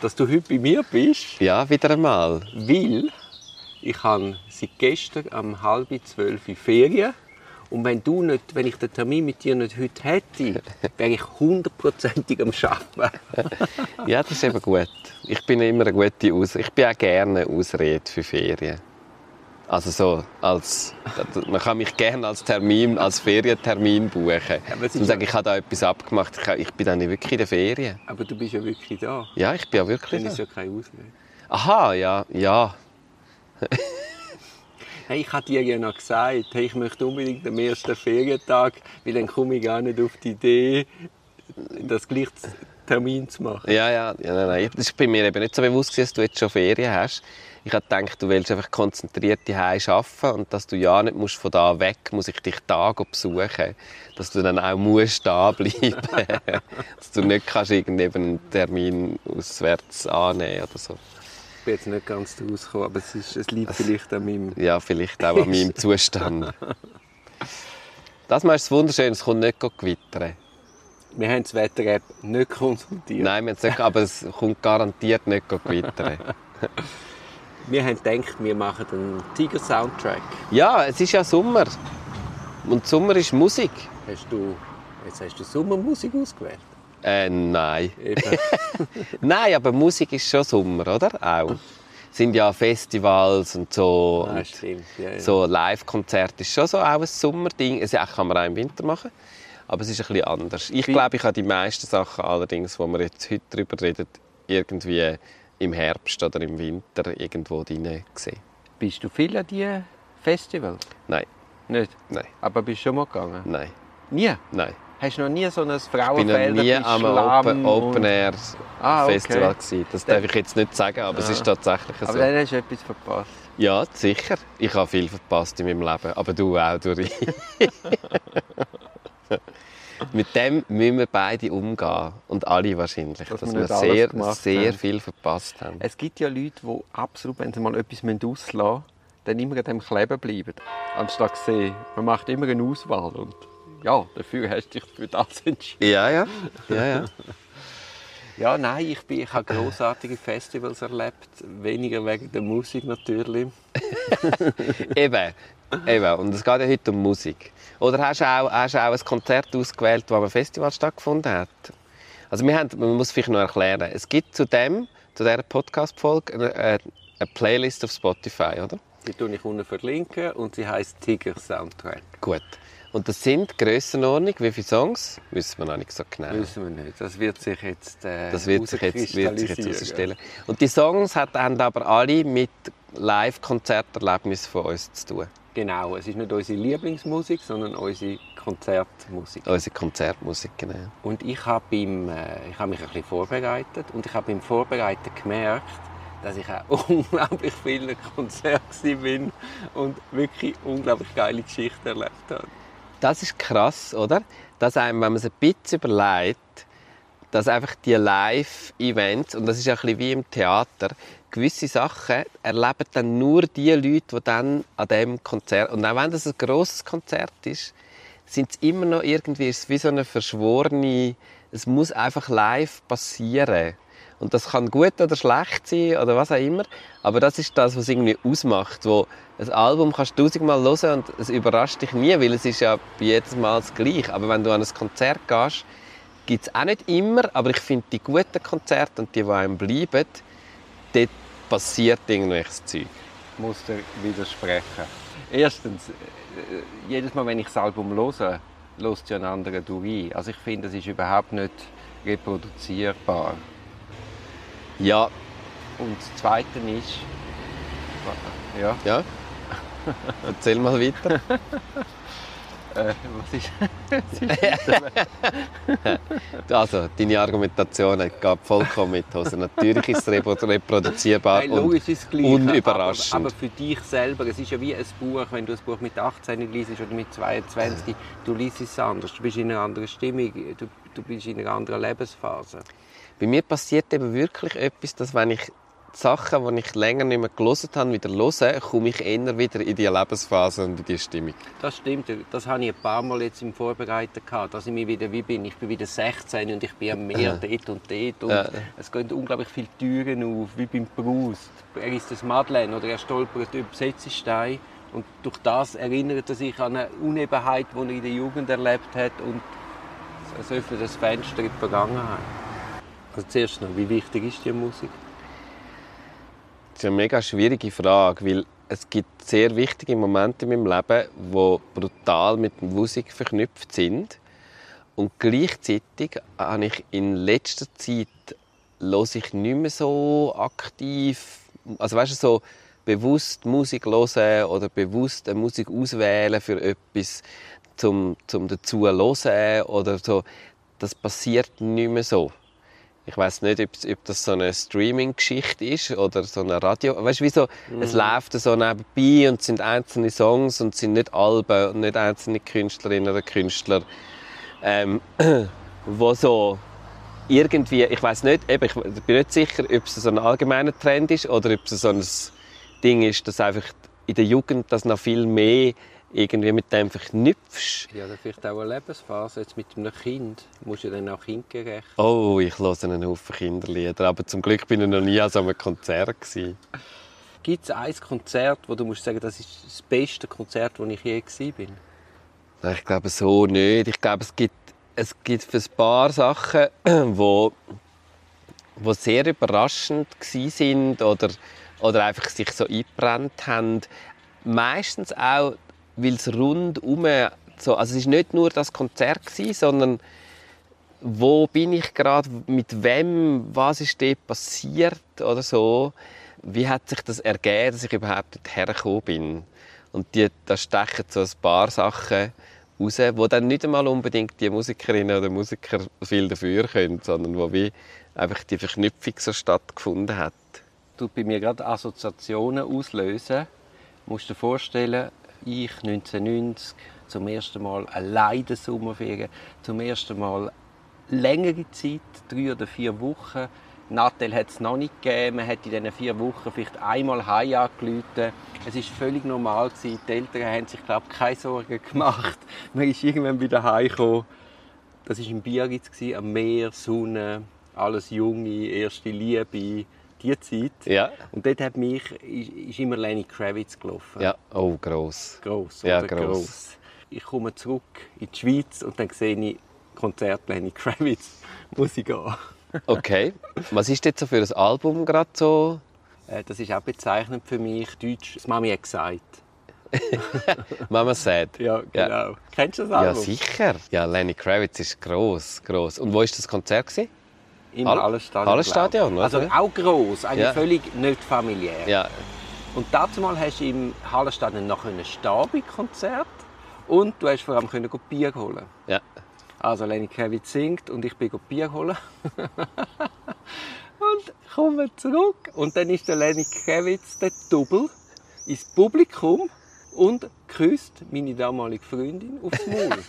dass du heute bei mir bist, Ja, wieder einmal. weil ich habe seit gestern um halb zwölf in Ferien und wenn du nicht, wenn ich den Termin mit dir nicht heute hätte, wäre ich hundertprozentig am Arbeiten. Ja, das ist eben gut. Ich bin immer eine gute Aus Ich bin auch gerne eine Ausrede für Ferien. Also so als man kann mich gerne als Termin, als Ferientermin buchen. aber ist sagen, ich habe da etwas abgemacht. Ich, ich bin dann nicht wirklich in den Ferien. Aber du bist ja wirklich da. Ja, ich bin ja wirklich. Dann ist Da. ja keine Ausrede. Aha, ja, ja. Hey, ich habe dir ja noch gesagt, hey, ich möchte unbedingt am ersten Ferientag, weil dann komme ich gar nicht auf die Idee, das gleich Termin zu machen. Ja, ja, ja nein, nein. Das ist bei mir eben nicht so bewusst, gewesen, dass du jetzt schon Ferien hast. Ich habe gedacht, du willst einfach konzentriert daheim arbeiten und dass du ja nicht musst von da weg, muss ich dich da besuchen, dass du dann auch musst da bleiben, dass du nicht kannst irgendwie eben einen Termin auswärts annehmen oder so. Ich bin jetzt nicht ganz rausgekommen, aber es, ist, es liegt vielleicht an meinem... Ja, vielleicht auch an meinem Zustand. Das ist wunderschön, es kommt nicht gewittern. Wir haben das Wetter-App nicht konsultiert. Nein, wir haben es nicht, aber es kommt garantiert nicht gewittern. Wir haben gedacht, wir machen einen Tiger-Soundtrack. Ja, es ist ja Sommer. Und Sommer ist Musik. Hast du, jetzt hast du Sommermusik ausgewählt? Äh, nein. Nein, aber Musik ist schon Sommer, oder? Auch. Es sind ja Festivals und so. Und stimmt. Ja, ja. so Live-Konzerte ist schon so auch ein Sommerding. Also, ja, kann man auch im Winter machen. Aber es ist ein bisschen anders. Ich glaube, ich habe die meisten Sachen allerdings, wo wir jetzt heute darüber reden, irgendwie im Herbst oder im Winter irgendwo drin gesehen. Bist du viel an diese Festivals? Nein, Nicht? nein, Aber bist du schon mal gegangen? nein, Nie? nein. Hast du noch nie so ein Ich bin Frauenfeld? noch nie am Open, Open Air Ah, okay. Festival gewesen. Das darf ich jetzt nicht sagen, aber es ist tatsächlich so. Aber dann hast du etwas verpasst. Ja, sicher. Ich habe viel verpasst in meinem Leben, aber du auch, Duri. Mit dem müssen wir beide umgehen. Und alle wahrscheinlich. Dass Dass, wir sehr, sehr haben. viel verpasst haben. Es gibt ja Leute, die absolut, wenn sie mal etwas auslassen müssen, dann immer an dem kleben bleiben. Anstatt zu sehen, man macht immer eine Auswahl. Und ja, dafür hast du dich für das entschieden. Ja, ja. ja, ja. Ja, nein, ich, bin, ich habe grossartige Festivals erlebt. Weniger wegen der Musik natürlich. Eben. Eben. Und es geht ja heute um Musik. Oder hast du auch, hast du auch ein Konzert ausgewählt, wo am Festival stattgefunden hat? Also wir haben, man muss vielleicht noch erklären, es gibt zu dem, zu dieser Podcast-Folge eine, äh, eine Playlist auf Spotify, oder? Die tue ich unten verlinken und sie heißt Tiger Soundtrack. Gut. Und das sind Grössenordnung, wie viele Songs? Wissen wir noch nicht so genau. Wissen wir nicht. Das wird sich jetzt äh, Das wird sich jetzt, wird sich jetzt herausstellen. Und die Songs haben aber alle mit Live-Konzerterlebnissen von uns zu tun. Genau, es ist nicht unsere Lieblingsmusik, sondern unsere Konzertmusik. Unsere Konzertmusik, genau. Und ich habe beim, äh, ich habe mich ein bisschen vorbereitet und ich habe beim Vorbereiten gemerkt, dass ich auch unglaublich viele Konzerte bin und wirklich unglaublich geile Geschichten erlebt habe. Das ist krass, oder? Dass einem, wenn man es ein bisschen überlegt, dass einfach die Live-Events, und das ist ja ein bisschen wie im Theater, gewisse Sachen erleben dann nur die Leute, die dann an dem Konzert, und auch wenn das ein grosses Konzert ist, sind es immer noch irgendwie, es ist wie so eine verschworene, es muss einfach live passieren. Und das kann gut oder schlecht sein oder was auch immer. Aber das ist das, was es irgendwie ausmacht. Wo ein Album kannst du tausendmal hören und es überrascht dich nie, weil es ist ja jedes Mal das Gleiche. Aber wenn du an ein Konzert gehst, gibt es auch nicht immer, aber ich finde die guten Konzerte und die, die einem bleiben, dort passiert irgendwelches Zeug. Ich muss dir widersprechen. Erstens, äh, jedes Mal, wenn ich das Album höre, hört ja ein anderer durch. Also ich finde, es ist überhaupt nicht reproduzierbar. Ja, Und das Zweite ist... Ja, ja. Erzähl mal weiter. äh, was ist... Also, deine Argumentation geht vollkommen mit Hose. Natürlich ist es reproduzierbar Nein, und ist gleich. unüberraschend. Aber, aber für dich selber, es ist ja wie ein Buch, wenn du ein Buch mit 18 liest oder mit 22, du liest es anders, du bist in einer anderen Stimmung, du, du bist in einer anderen Lebensphase. Bei mir passiert eben wirklich etwas, dass wenn ich die Sachen, die ich länger nicht mehr gelesen habe, wieder höre, komme ich eher wieder in die Lebensphase und in die Stimmung. Das stimmt, das habe ich ein paar Mal jetzt im Vorbereiten gehabt, dass ich mich wieder wie bin. Ich bin wieder 16 und ich bin am Meer dort und dort und Ja. es gehen unglaublich viele Türen auf, wie beim Proust. Er ist das Madeleine oder er stolpert über Setzestein und durch das erinnert er sich an eine Unebenheit, die er in der Jugend erlebt hat und es öffnet das Fenster in die Vergangenheit. Also zuerst noch, wie wichtig ist die Musik? Ist eine mega schwierige Frage, weil es gibt sehr wichtige Momente in meinem Leben, die brutal mit Musik verknüpft sind. Und gleichzeitig habe ich in letzter Zeit höre ich nicht mehr so aktiv, also weißt du, so bewusst Musik hören oder bewusst eine Musik auswählen für etwas, zum, zum dazu hören oder so. Das passiert nicht mehr so. Ich weiß nicht, ob, ob das so eine Streaming-Geschichte ist oder so eine Radio. Weißt du, wie so, es läuft so nebenbei und es sind einzelne Songs und es sind nicht Alben und nicht einzelne Künstlerinnen oder Künstler, ähm, wo so irgendwie, ich weiß nicht, eben, ich bin nicht sicher, ob es so ein allgemeiner Trend ist oder ob es so ein Ding ist, dass einfach in der Jugend das noch viel mehr irgendwie mit dem verknüpfst. Ja, oder vielleicht auch eine Lebensphase. Jetzt mit einem Kind musst du dann auch kindgerecht. Oh, ich höre einen Haufen Kinderlieder, aber zum Glück bin ich noch nie an so einem Konzert gewesen. Gibt es ein Konzert, wo du musst sagen, das ist das beste Konzert, wo ich je gewesen bin? Nein, ich glaube so nicht. Ich glaube, es gibt, es gibt für ein paar Sachen, wo, wo sehr überraschend sind oder, oder einfach sich so eingebrannt haben. Meistens auch, weil es rundum so, also es ist nicht nur das Konzert gsi, sondern wo bin ich gerade, mit wem, was ist dort passiert oder so. Wie hat sich das ergeben, dass ich überhaupt dorthin gekommen bin? Und die, da stechen so ein paar Sachen raus, wo dann nicht einmal unbedingt die Musikerinnen oder Musiker viel dafür können, sondern wo wie einfach die Verknüpfung so stattgefunden hat. tut bei mir gerade Assoziationen auslösen. Du musst dir vorstellen, ich 1990 zum ersten Mal alleine den Sommerferien, zum ersten Mal längere Zeit, drei oder vier Wochen. Nattel hat es noch nicht gegeben. Man hat in diesen vier Wochen vielleicht einmal heim angerufen. Es war völlig normal. Gewesen. Die Eltern haben sich, glaube ich, keine Sorgen gemacht. Man ist irgendwann wieder heimgekommen. Das war in Biarritz, am Meer, Sonne, alles Junge, erste Liebe, die Zeit. Ja. Und dort hat mich, ist, immer Lenny Kravitz gelaufen. Ja, oh, gross. Gross, Ja, oder? gross. Ich komme zurück in die Schweiz und dann sehe ich Konzert Lenny Kravitz. Muss ich gehen. Okay. Was ist jetzt so für ein Album gerade so? Äh, Das ist auch bezeichnend für mich. Deutsch, das Mami hat gesagt. Mama Sad. Ja, Ja. genau. Kennst du das Ja, Album? sicher. Ja, Lenny Kravitz ist gross, gross. Und wo war das Konzert? Gewesen? Im. Hallenstadion, glaub ich. Also auch gross, eigentlich Ja. völlig nicht familiär. Ja, Und dazu mal hast du im Hallenstadion noch ein Stabi-Konzert und du hast vor allem können Bier holen. ja. Also Lenny Kravitz singt und ich bin Bier holen. und komme zurück und dann ist der Lenny Kravitz der Double ins Publikum und küsst meine damalige Freundin aufs Maul.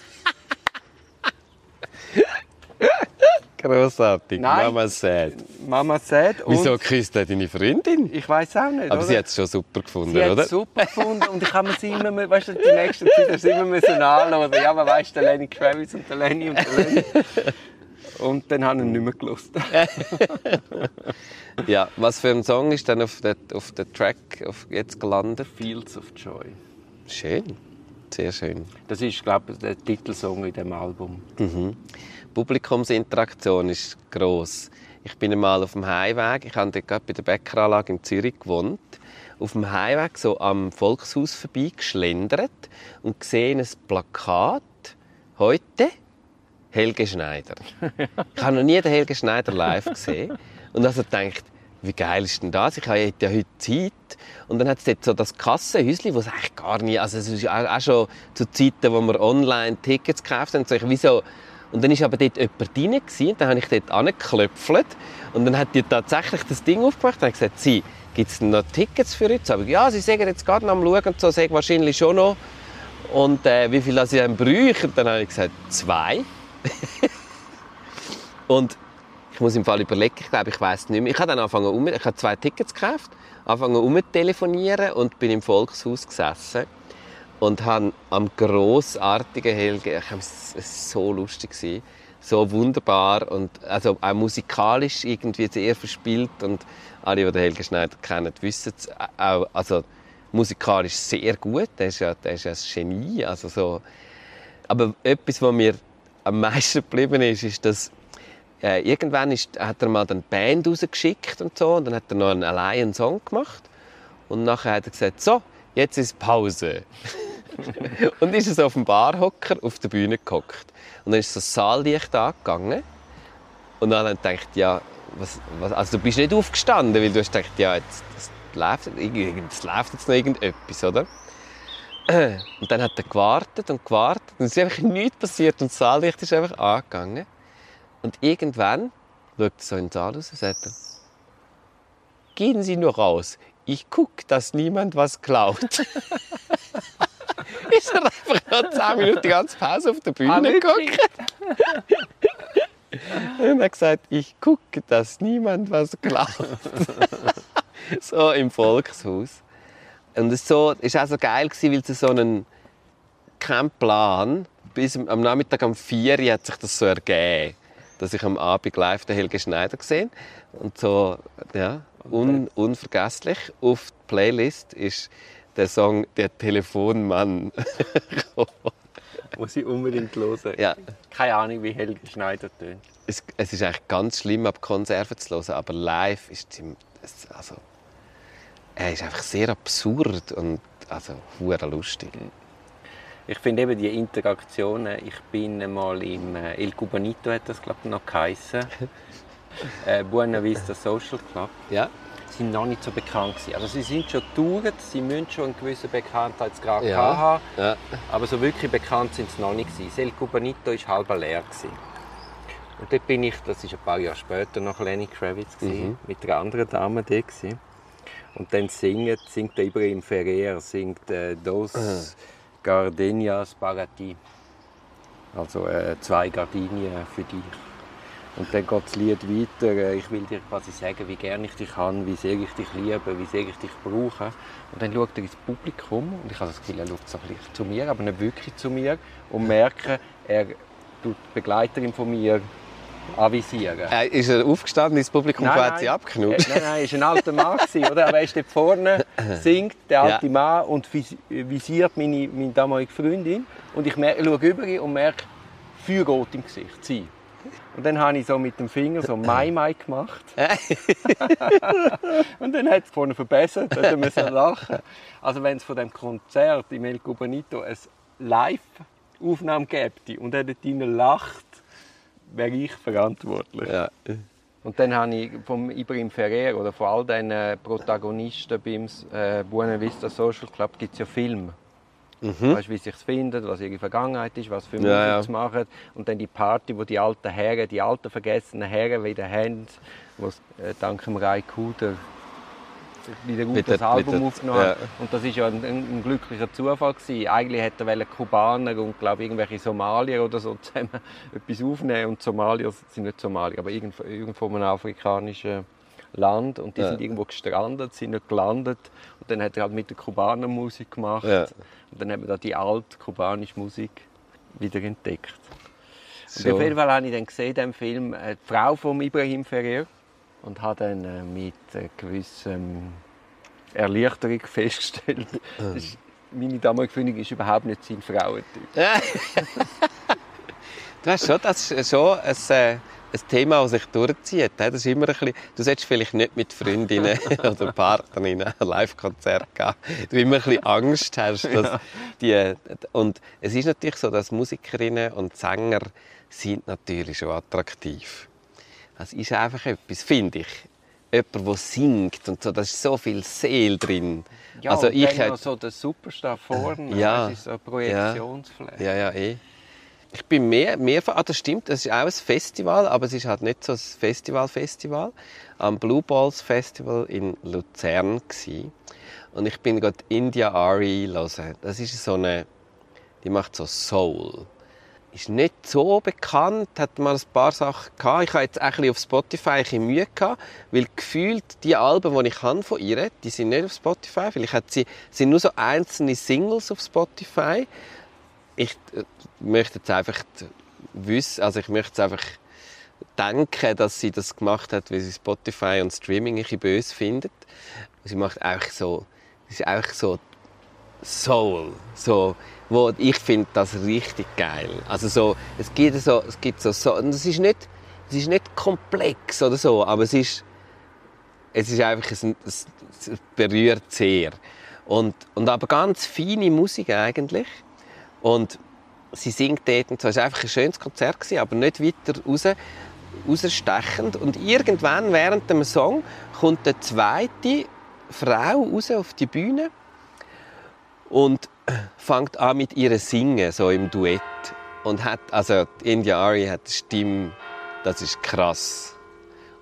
Grossartig. Nein. Mama Sad. Mama und Wieso küsst er deine Freundin? ich weiß auch nicht. Aber oder? sie hat es schon super gefunden, Sie oder? es super gefunden und ich habe mir sie immer, mehr- weißt du, die nächste Zeit du immer müssen anhören. Ja, man weiss, der Lenny Kravitz und der Lenny und der Lenny. Und dann habe ich ihn nicht mehr gelost. Ja, was für ein Song ist dann auf der, auf der Track auf jetzt gelandet? Fields of Joy. Schön. Sehr schön. Das ist, glaube ich, der Titelsong in dem Album. Publikumsinteraktion ist gross. Ich bin einmal auf dem Heimweg, ich habe dort gerade bei der Bäckeranlage in Zürich gewohnt, auf dem Heimweg so am Volkshaus vorbeigeschlendert und gesehen ein Plakat «Heute Helge Schneider». Ich habe noch nie den Helge Schneider live gesehen und also gedacht, wie geil ist denn das? Ich habe ja heute Zeit. Und dann hat es dort so das Kassenhäuschen, wo es eigentlich gar nicht, also es ist auch schon zu Zeiten, wo wir online Tickets gekauft haben, so ich, wieso und dann war aber dort jemand drin, und dann habe ich dort angeklopft und dann hat die tatsächlich das Ding aufgemacht und gesagt, sie, gibt es noch Tickets für heute? Aber ja, sie sagen jetzt gerade noch am Schauen und so, sagen wahrscheinlich schon noch. Und äh, wie viel sie dann bräuchten? Dann habe ich gesagt, zwei. und ich muss im Fall überlegen, ich glaube, ich weiß nicht mehr. Ich habe dann angefangen, um, ich habe zwei Tickets gekauft, angefangen um telefonieren und bin im Volkshaus gesessen und habe am grossartigen Helge, es so lustig so wunderbar und also auch musikalisch irgendwie sehr verspielt und alle, die den Helge Schneider kennen, wissen es auch, also musikalisch sehr gut, der ist ja, der ist ja ein Genie, also so. Aber etwas, was mir am meisten geblieben ist, ist, dass äh, irgendwann ist, hat er mal eine Band rausgeschickt und so und dann hat er noch einen alleinen Song gemacht und nachher hat er gesagt, so, jetzt ist Pause. und ist so auf dem Barhocker auf der Bühne gehockt. Und dann ist das Saallicht angegangen und dann hat er gedacht, ja, was, was, also du bist nicht aufgestanden, weil du hast gedacht, ja, jetzt, das läuft, das läuft jetzt noch irgendetwas, oder? Und dann hat er gewartet und gewartet und es ist einfach nichts passiert und das Saallicht ist einfach angegangen. Und irgendwann schaut er so in den Saal raus und sagt, gehen Sie nur raus, ich gucke, dass niemand was klaut. ist er einfach noch 10 Minuten die ganze Pause auf der Bühne geguckt. und er hat gesagt, ich gucke, dass niemand was klaut. so im Volkshaus. Und es war so, auch so geil, weil es so einen kein Plan bis am Nachmittag um 4 Uhr hat sich das so ergeben dass ich am Abend live den Helge Schneider gesehen und so ja un, unvergesslich auf die Playlist ist der Song Der Telefonmann. Muss ich unbedingt hören. Ja. Keine Ahnung, wie Helge Schneider tönt. Es, es, ist eigentlich ganz schlimm, ab Konserven zu hören, aber live ist es, also, er ist einfach sehr absurd und also lustig. Ich finde eben die Interaktionen, ich bin mal im äh, El Cubanito, hat das glaube ich noch geheißen, äh, Buena Vista Social Club. Ja. Sind noch nicht so bekannt gewesen. Also sie sind schon getourt, sie müssen schon einen gewissen Bekanntheitsgrad Ja. haben, Ja. aber so wirklich bekannt sind sie noch nicht gewesen. El Cubanito war halb leer. Gewesen. Und dort bin ich, das ist ein paar Jahre später, noch Lenny Kravitz gewesen, Mhm. mit einer anderen Dame dort gewesen. Und dann singt, singt der Ibrahim Ferrer, singt äh, «Dos Gardenias para ti». Also äh, «Zwei Gardinien für dich». Und dann geht das Lied weiter. äh, Ich will dir quasi sagen, wie gerne ich dich habe, wie sehr ich dich liebe, wie sehr ich dich brauche. Und dann schaut er ins Publikum und ich habe das Gefühl, er schaut so ein bisschen zu mir, aber nicht wirklich zu mir. Und merke, er tut die Begleiterin von mir avisieren. Äh, ist er aufgestanden ins Publikum und hat sie abgeknutscht? Äh, Nein, nein, er war ein alter Mann, gewesen, oder? Aber er ist dort vorne, singt, der alte Ja. Mann, und vis- visiert meine, meine damalige Freundin. Und ich, mer- schaue über ihn und merke, Feuer geht im Gesicht, sie. Und dann habe ich so mit dem Finger so Mai Mai gemacht. und dann hat es vorne verbessert, dann müssen wir lachen. Also wenn es von dem Konzert im El Cubanito ein Live-Aufnahme gäbe und er dort lacht, wäre ich verantwortlich. Ja. Und dann habe ich vom Ibrahim Ferrer oder von all den äh, Protagonisten beim äh, Buena Vista Social Club gibt es ja Filme. Weißt, wie sie sich finden, was ihre Vergangenheit ist, was für Musik Ja, ja. machen. Und dann die Party, wo die alten Herren, die alten vergessenen Herren wieder haben, die äh, dank dem Rai Kuder wieder gut das Album wieder- aufgenommen ja. Und das war ja ein, ein, ein glücklicher Zufall. Gewesen. Eigentlich hätte er Kubaner und glaub, irgendwelche Somalier oder so zusammen etwas aufnehmen. Und Somalier sind nicht Somalier, aber irgendwo, irgendwo in einem afrikanischen Land. Und die Ja. sind irgendwo gestrandet, sind nicht gelandet. Und dann hat er halt mit der Kubaner Musik gemacht. Ja. Und dann haben wir da die alte kubanische Musik wieder entdeckt. Und So. auf jeden Fall habe ich dann gesehen, diesem Film, äh, die Frau von Ibrahim Ferrer und habe dann äh, mit äh, gewissem Erleichterung festgestellt, das ist- meine damalige Freundin ist überhaupt nicht sein Frauentyp. Du hast schon, das ist schon ein, äh, ein Thema, das sich durchzieht. Das ist immer ein bisschen, du solltest vielleicht nicht mit Freundinnen oder Partnerinnen ein Live-Konzert gehen. Du immer ein bisschen Angst hast. Dass die, und es ist natürlich so, dass Musikerinnen und Sänger sind natürlich schon attraktiv. Das ist einfach etwas, finde ich. jemand, der singt und so, da ist so viel Seele drin. Ja, also ich dann hätte- so der Superstar vorne, Ja. das ist so eine Projektionsfläche. Ja, ja, eh. Ich bin mehr, mehr ah, das stimmt, es ist auch ein Festival, aber es ist halt nicht so ein Festival-Festival. Am Blue Balls Festival in Luzern gsi. Und ich bin gerade India Ari hören. Das ist so eine, die macht so Soul. Ist nicht so bekannt, hat mal ein paar Sachen gehabt. Ich habe jetzt auch ein auf Spotify ein bisschen Mühe gehabt, weil gefühlt die Alben, die ich habe von ihr, die sind nicht auf Spotify. Vielleicht hat sie, sind nur so einzelne Singles auf Spotify ich äh, möchte jetzt einfach wissen, also ich möchte einfach denken, dass sie das gemacht hat, weil sie Spotify und Streaming ein bisschen böse findet. Sie macht einfach so, es ist einfach so Soul, so, wo ich finde das richtig geil. Also so, es gibt so, es gibt so, so und es ist nicht, es ist nicht komplex oder so, aber es ist, es ist einfach, es, es berührt sehr. Und, und aber ganz feine Musik eigentlich. Und sie singt dort und so. Es war einfach ein schönes Konzert, gewesen, aber nicht weiter raus, rausstechend. Und irgendwann während dem Song kommt eine zweite Frau raus auf die Bühne und fängt an mit ihr singen, so im Duett. Und hat, also India Ari hat eine Stimme, das ist krass.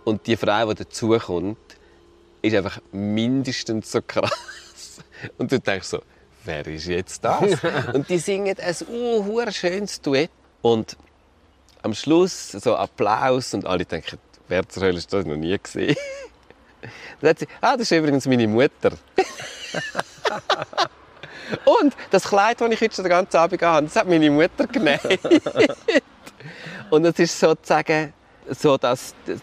Und die Frau, die dazukommt, ist einfach mindestens so krass. Und du denkst so, wer ist jetzt das? und die singen ein uh, schönes Duett. Und am Schluss so Applaus und alle denken, wer zur Hölle ist das noch nie gesehen? Dann sagt sie, ah, das ist übrigens meine Mutter. und das Kleid, das ich heute schon den ganzen Abend habe, das hat meine Mutter genäht. und es ist sozusagen so, dass das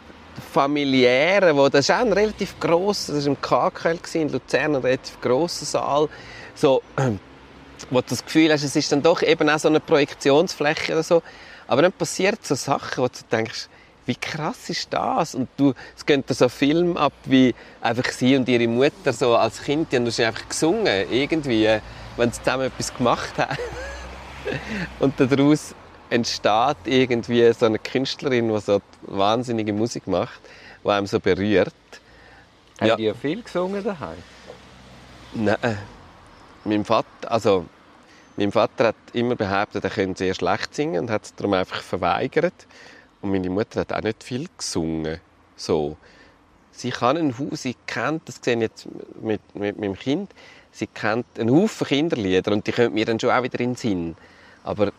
familiäre, wo das ist auch ein relativ gross, das war im KKL in Luzern, ein relativ grosser Saal, so, wo du das Gefühl hast, es ist dann doch eben auch so eine Projektionsfläche oder so. Aber dann passiert so Sachen, wo du denkst, wie krass ist das? Und du, es gehen da so Film ab, wie einfach sie und ihre Mutter so als Kind, die haben einfach gesungen, irgendwie, wenn sie zusammen etwas gemacht haben. Und daraus entsteht irgendwie so eine Künstlerin, die so wahnsinnige Musik macht, die einem so berührt. Haben Ja. die ja viel gesungen daheim? Nein. Mein Vater, also, mein Vater hat immer behauptet, er könnte sehr schlecht singen und hat es darum einfach verweigert. Und meine Mutter hat auch nicht viel gesungen. So. Sie kann einen Haufen, sie kennt, das sehe ich jetzt mit, mit meinem Kind, sie kennt einen Haufen Kinderlieder und die kommen mir dann schon auch wieder in den Sinn. Aber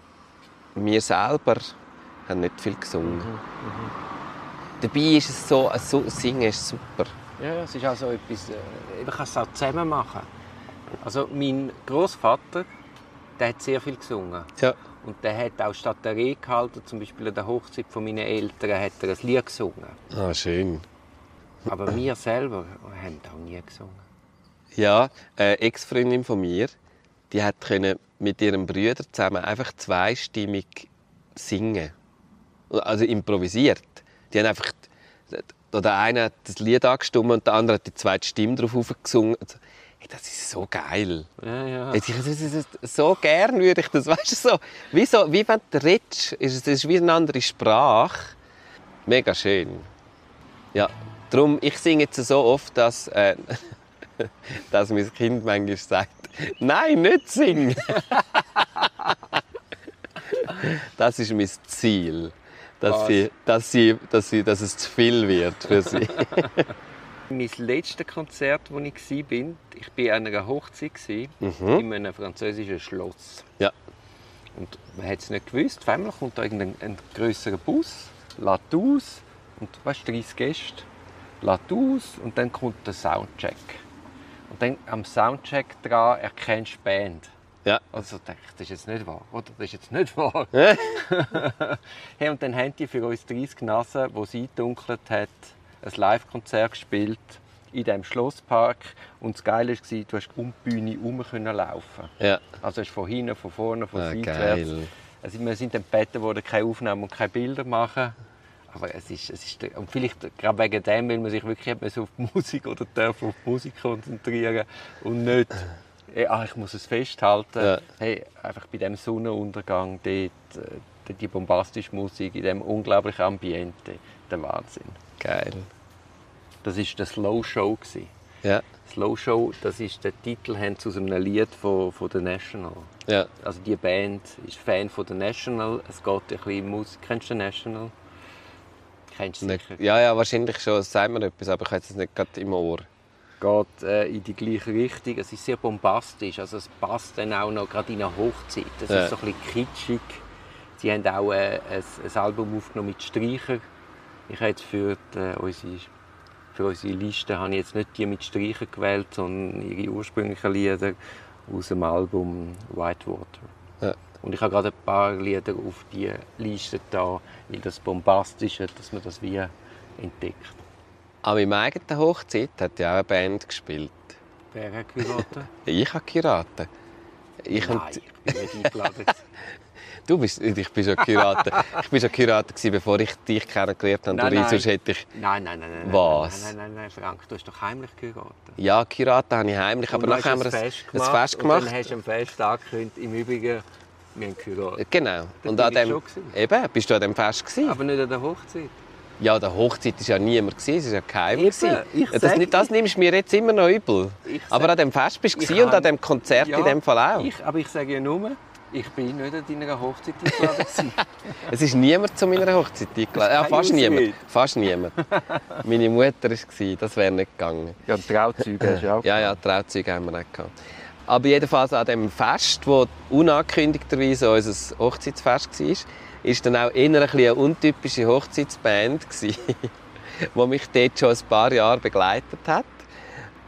wir selber haben nicht viel gesungen. Dabei ist es so, so Singen ist super. Ja, es ist also etwas, äh, man kann es auch zusammen machen. Also mein Großvater, der hat sehr viel gesungen. Ja. Und der hat auch statt der Rede gehalten, zum Beispiel an der Hochzeit von meinen Eltern, hat er ein Lied gesungen. Ah, schön. Aber wir selber haben auch nie gesungen. Ja, eine Ex-Freundin von mir, die hat können mit ihrem Bruder zusammen einfach zweistimmig singen. Also improvisiert. Die haben einfach der eine hat das Lied angestimmt und der andere hat die zweite Stimme drauf gesungen. Hey, das ist so geil. Ja, ja. So gern würde ich das, weißt du, so, wie, so, wie wenn du redest, ist es ist wie eine andere Sprache. Mega schön. Ja, darum, ich singe jetzt so oft, dass, äh, dass mein Kind manchmal sagt, nein, nicht singen. das ist mein Ziel. Dass, Was? sie, dass, sie, dass, sie, dass es zu viel wird für sie. Mein letztes Konzert, wo ich war, bin, ich war an einer Hochzeit Mhm. in einem französischen Schloss. Ja. Und man hat es nicht gewusst. Auf einmal kommt da irgendein ein grösserer Bus, lädt aus und weißt, 30 Gäste, lädt aus und dann kommt der Soundcheck. Und dann am Soundcheck dran erkennst du die Band. Ja. Also dachte ich, das ist jetzt nicht wahr, oder? Das ist jetzt nicht wahr. hey, und dann haben die für uns 30 Nasen, wo sie eingedunkelt hat, ein Live-Konzert gespielt in diesem Schlosspark. Und das Geile war, du hast um die Bühne herum können laufen. ja. Also hast von hinten, von vorne, von Ah, seitwärts. geil. Also wir sind dann gebeten worden, keine Aufnahmen und keine Bilder machen. Aber es ist, es ist, und vielleicht gerade wegen dem, weil man sich wirklich hat müssen auf die Musik oder darf auf die Musik konzentrieren und nicht, eh, ah, ich muss es festhalten. Ja. Hey, einfach bei dem Sonnenuntergang, dort, äh, die bombastische Musik, in dem unglaublichen Ambiente, der Wahnsinn. Geil. Das war der Slow Show. Ja, Slow Show, das ist der Titel aus einem Lied von, von The National. ja. Also die Band ist Fan von The National. Es geht ein bisschen Musik. Kennst du The National? Kennst du sicher. Ja, ja, wahrscheinlich schon. Das sagt mir etwas, aber ich habe es nicht gerade im Ohr. geht äh, in die gleiche Richtung. Es ist sehr bombastisch, also es passt dann auch noch gerade in eine Hochzeit. Es Ja. ist so ein bisschen kitschig. Sie haben auch äh, ein, ein Album aufgenommen mit Streicher. Ich habe jetzt für, die, äh, unsere, für unsere Liste habe ich jetzt nicht die mit Streicher gewählt, sondern ihre ursprünglichen Lieder aus dem Album Whitewater. Ja. Und ich habe gerade ein paar Lieder auf die Liste da, weil das Bombastische, dass man das wie entdeckt. An meiner eigenen Hochzeit hat ja auch eine Band gespielt. Wer hat geheiratet? Ich habe geheiratet. Ich Nein, und, ich bin nicht eingeladen. du bist, ich bin schon geheiratet. ich bin schon gewesen, bevor ich dich kennengelernt habe. Nein, nein. sonst hätte ich Nein, nein, nein, nein. Was? Nein, nein, nein, nein, Frank, du hast doch heimlich geheiratet. ja geheiratet habe ich heimlich, aber Und nachher haben wir ein, ein Fest ein gemacht. Fest Und gemacht. dann hast du am Fest angekündigt, im Übrigen, wir haben geheiratet. Genau. Und bin an dem, eben, bist du an dem Fest gewesen? Aber nicht an der Hochzeit. Ja, der Hochzeit war ja niemand, es war ja geheim. Eben, ich das, sag- das nimmst du mir jetzt immer noch übel. Aber an dem Fest bist du und an dem Konzert Ja, in dem Fall auch. Ich, aber ich sage ja nur, ich bin nicht an deiner Hochzeit eingeladen. Es ist niemand zu meiner Hochzeit eingeladen. Ja, fast niemand. Fast niemand. Meine Mutter war es, das wäre nicht gegangen. ja, Trauzeuge hast du auch. Ja, ja, Trauzeuge haben wir nicht gehabt. Aber jedenfalls an dem Fest, wo unangekündigterweise unser Hochzeitsfest war, ist dann auch eher ein eine untypische Hochzeitsband gewesen, die mich dort schon ein paar Jahre begleitet hat.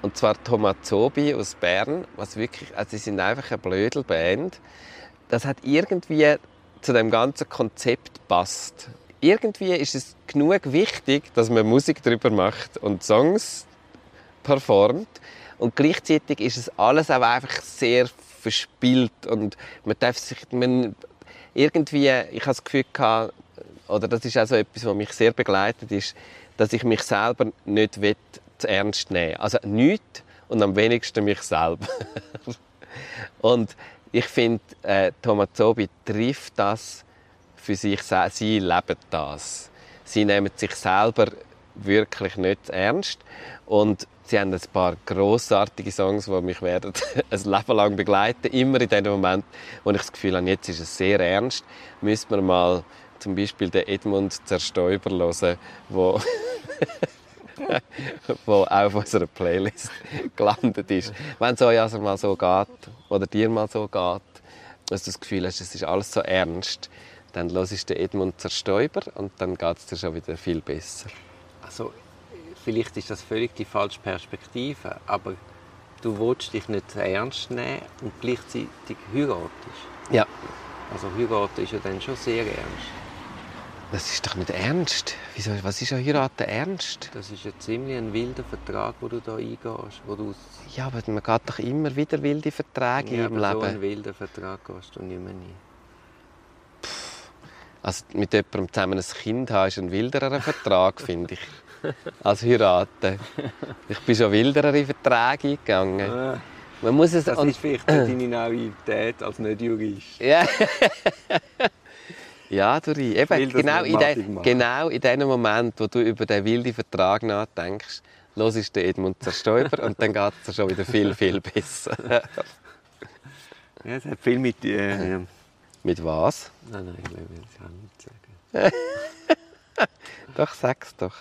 Und zwar Tomazobi aus Bern, was wirklich, also sie sind einfach eine Blödelband. Das hat irgendwie zu dem ganzen Konzept passt. Irgendwie ist es genug wichtig, dass man Musik darüber macht und Songs performt. Und gleichzeitig ist es alles auch einfach sehr verspielt und man darf sich, man, irgendwie, ich habe das Gefühl gehabt, oder das ist also etwas, was mich sehr begleitet ist, dass ich mich selber nicht will, zu ernst nehmen Also nicht und am wenigsten mich selber. und ich finde, äh, Tomazobi trifft das für sich selbst. Sie leben das. Sie nehmen sich selber wirklich nicht ernst. Und sie haben ein paar grossartige Songs, die mich werden ein Leben lang begleiten. Immer in dem Moment, wo ich das Gefühl habe, jetzt ist es sehr ernst, müssen wir mal zum Beispiel den Edmund Zerstäuber hören, wo wo auch auf unserer Playlist gelandet ist. Wenn es euch also mal so geht, oder dir mal so geht, dass du das Gefühl hast, es ist alles so ernst, dann hörst du den Edmund Zerstäuber und dann geht es dir schon wieder viel besser. Also, vielleicht ist das völlig die falsche Perspektive, aber du willst dich nicht ernst nehmen und gleichzeitig heiratest. Ja. Also heiraten ist ja dann schon sehr ernst. Das ist doch nicht ernst. Wieso, was ist an Heiraten ernst? Das ist ja ziemlich ein wilder Vertrag, wo du da eingehst. Wo du Ja, aber man geht doch immer wieder wilde Verträge ja, im aber so Leben. einen wilden Vertrag gehst du nicht mehr nie. Also mit jemandem zusammen ein Kind haben, ist ein wilderer Vertrag, finde ich. Als heiraten. Ich bin schon wilderere Verträge eingegangen. Man muss es... Das ist vielleicht deine Naivität als Nicht-Jurist. Ja. Ja. Eben, das genau, in genau in dem Moment, wo du über den wilden Vertrag nachdenkst, los ist der Edmund Zerstäuber und dann geht es schon wieder viel, viel besser. Ja, es hat viel mit... Äh. Mit was? Nein, nein, ich will es auch nicht sagen. Doch, sag's doch.